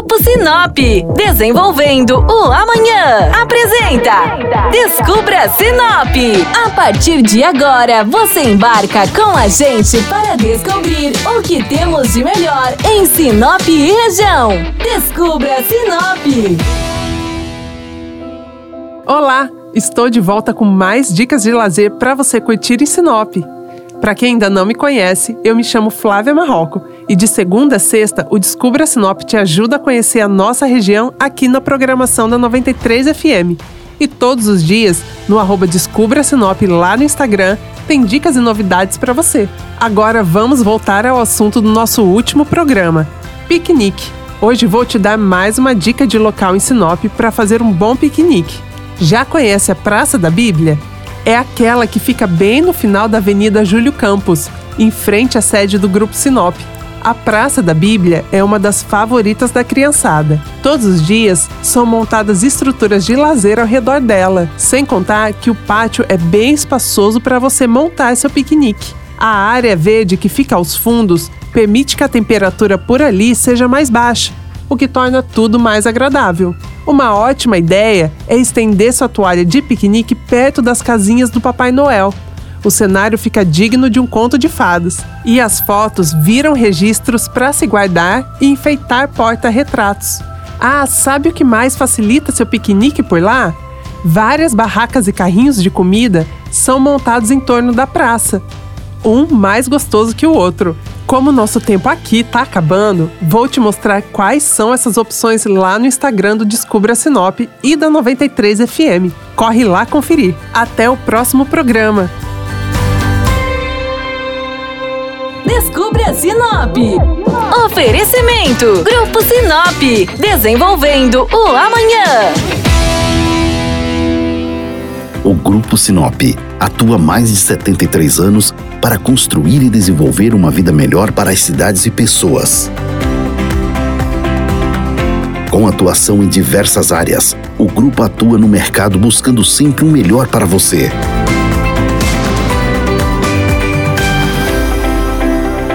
Grupo Sinop, desenvolvendo o amanhã. Apresenta Descubra Sinop. A partir de agora, você embarca com a gente para descobrir o que temos de melhor em Sinop e região. Descubra Sinop. Olá, estou de volta com mais dicas de lazer para você curtir em Sinop. Para quem ainda não me conhece, eu me chamo Flávia Marroco e de segunda a sexta o Descubra Sinop te ajuda a conhecer a nossa região aqui na programação da 93 FM. E todos os dias, no arroba Descubra Sinop lá no Instagram, tem dicas e novidades para você. Agora vamos voltar ao assunto do nosso último programa, piquenique. Hoje vou te dar mais uma dica de local em Sinop para fazer um bom piquenique. Já conhece a Praça da Bíblia? é aquela que fica bem no final da Avenida Júlio Campos, em frente à sede do Grupo Sinop. A Praça da Bíblia é uma das favoritas da criançada. Todos os dias são montadas estruturas de lazer ao redor dela, sem contar que o pátio é bem espaçoso para você montar seu piquenique. A área verde que fica aos fundos permite que a temperatura por ali seja mais baixa, o que torna tudo mais agradável. Uma ótima ideia é estender sua toalha de piquenique perto das casinhas do Papai Noel. O cenário fica digno de um conto de fadas. E as fotos viram registros para se guardar e enfeitar porta-retratos. Ah, sabe o que mais facilita seu piquenique por lá? Várias barracas e carrinhos de comida são montados em torno da praça, um mais gostoso que o outro. Como nosso tempo aqui tá acabando, vou te mostrar quais são essas opções lá no Instagram do Descubra Sinop e da 93 FM. Corre lá conferir. Até o próximo programa. Descubra Sinop. Oferecimento: Grupo Sinop. Desenvolvendo o amanhã. O Grupo Sinop atua há mais de 73 anos para construir e desenvolver uma vida melhor para as cidades e pessoas. Com atuação em diversas áreas, o grupo atua no mercado buscando sempre o melhor para você.